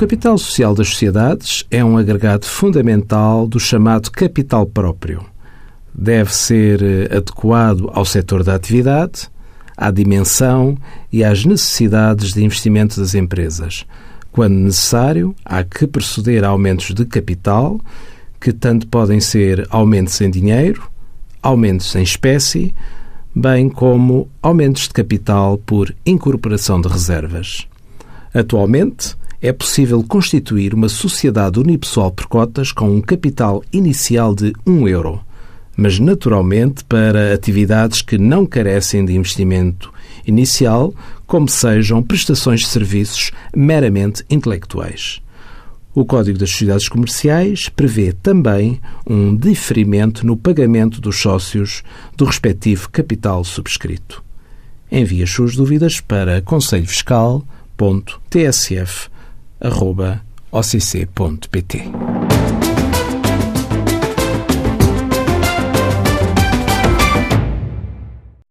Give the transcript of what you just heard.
capital social das sociedades é um agregado fundamental do chamado capital próprio. Deve ser eh, adequado ao setor da atividade, à dimensão e às necessidades de investimento das empresas. Quando necessário, há que proceder a aumentos de capital, que tanto podem ser aumentos em dinheiro, aumentos em espécie, bem como aumentos de capital por incorporação de reservas. Atualmente, é possível constituir uma sociedade unipessoal por cotas com um capital inicial de 1 euro, mas naturalmente para atividades que não carecem de investimento inicial, como sejam prestações de serviços meramente intelectuais. O Código das Sociedades Comerciais prevê também um diferimento no pagamento dos sócios do respectivo capital subscrito. Envie as suas dúvidas para conselhofiscal.tsf.occ.pt.